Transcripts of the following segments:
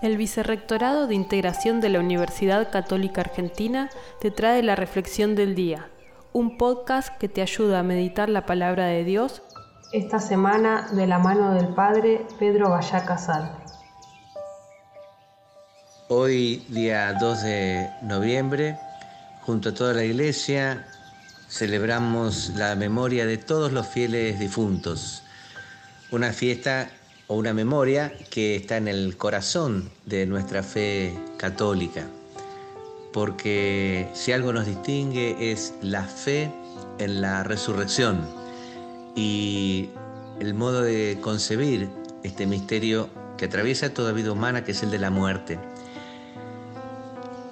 El Vicerrectorado de Integración de la Universidad Católica Argentina te trae la Reflexión del Día, un podcast que te ayuda a meditar la palabra de Dios esta semana de la mano del Padre Pedro Vallá Casal. Hoy, día 2 de noviembre, junto a toda la Iglesia, celebramos la memoria de todos los fieles difuntos. Una fiesta o una memoria que está en el corazón de nuestra fe católica, porque si algo nos distingue es la fe en la resurrección y el modo de concebir este misterio que atraviesa toda vida humana, que es el de la muerte.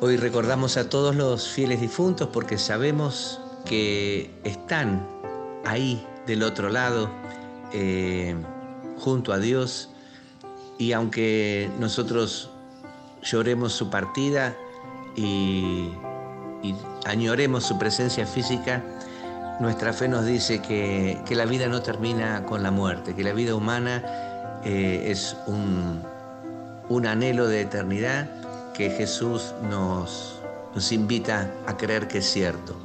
Hoy recordamos a todos los fieles difuntos porque sabemos que están ahí del otro lado. Eh, junto a Dios y aunque nosotros lloremos su partida y, añoremos su presencia física, nuestra fe nos dice que, la vida no termina con la muerte, que la vida humana eh, es un, anhelo de eternidad que Jesús nos, nos invita a creer que es cierto.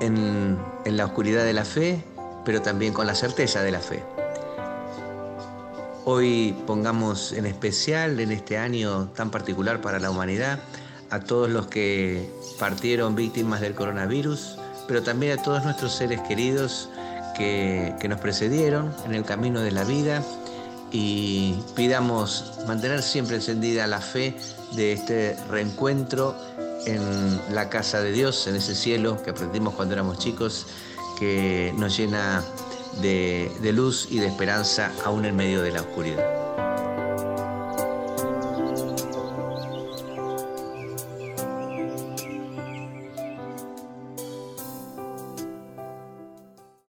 en la oscuridad de la fe, pero también con la certeza de la fe. Hoy pongamos en especial en este año tan particular para la humanidad a todos los que partieron víctimas del coronavirus, pero también a todos nuestros seres queridos que, nos precedieron en el camino de la vida. Y pidamos mantener siempre encendida la fe de este reencuentro en la casa de Dios, en ese cielo que aprendimos cuando éramos chicos, que nos llena de, luz y de esperanza aún en medio de la oscuridad.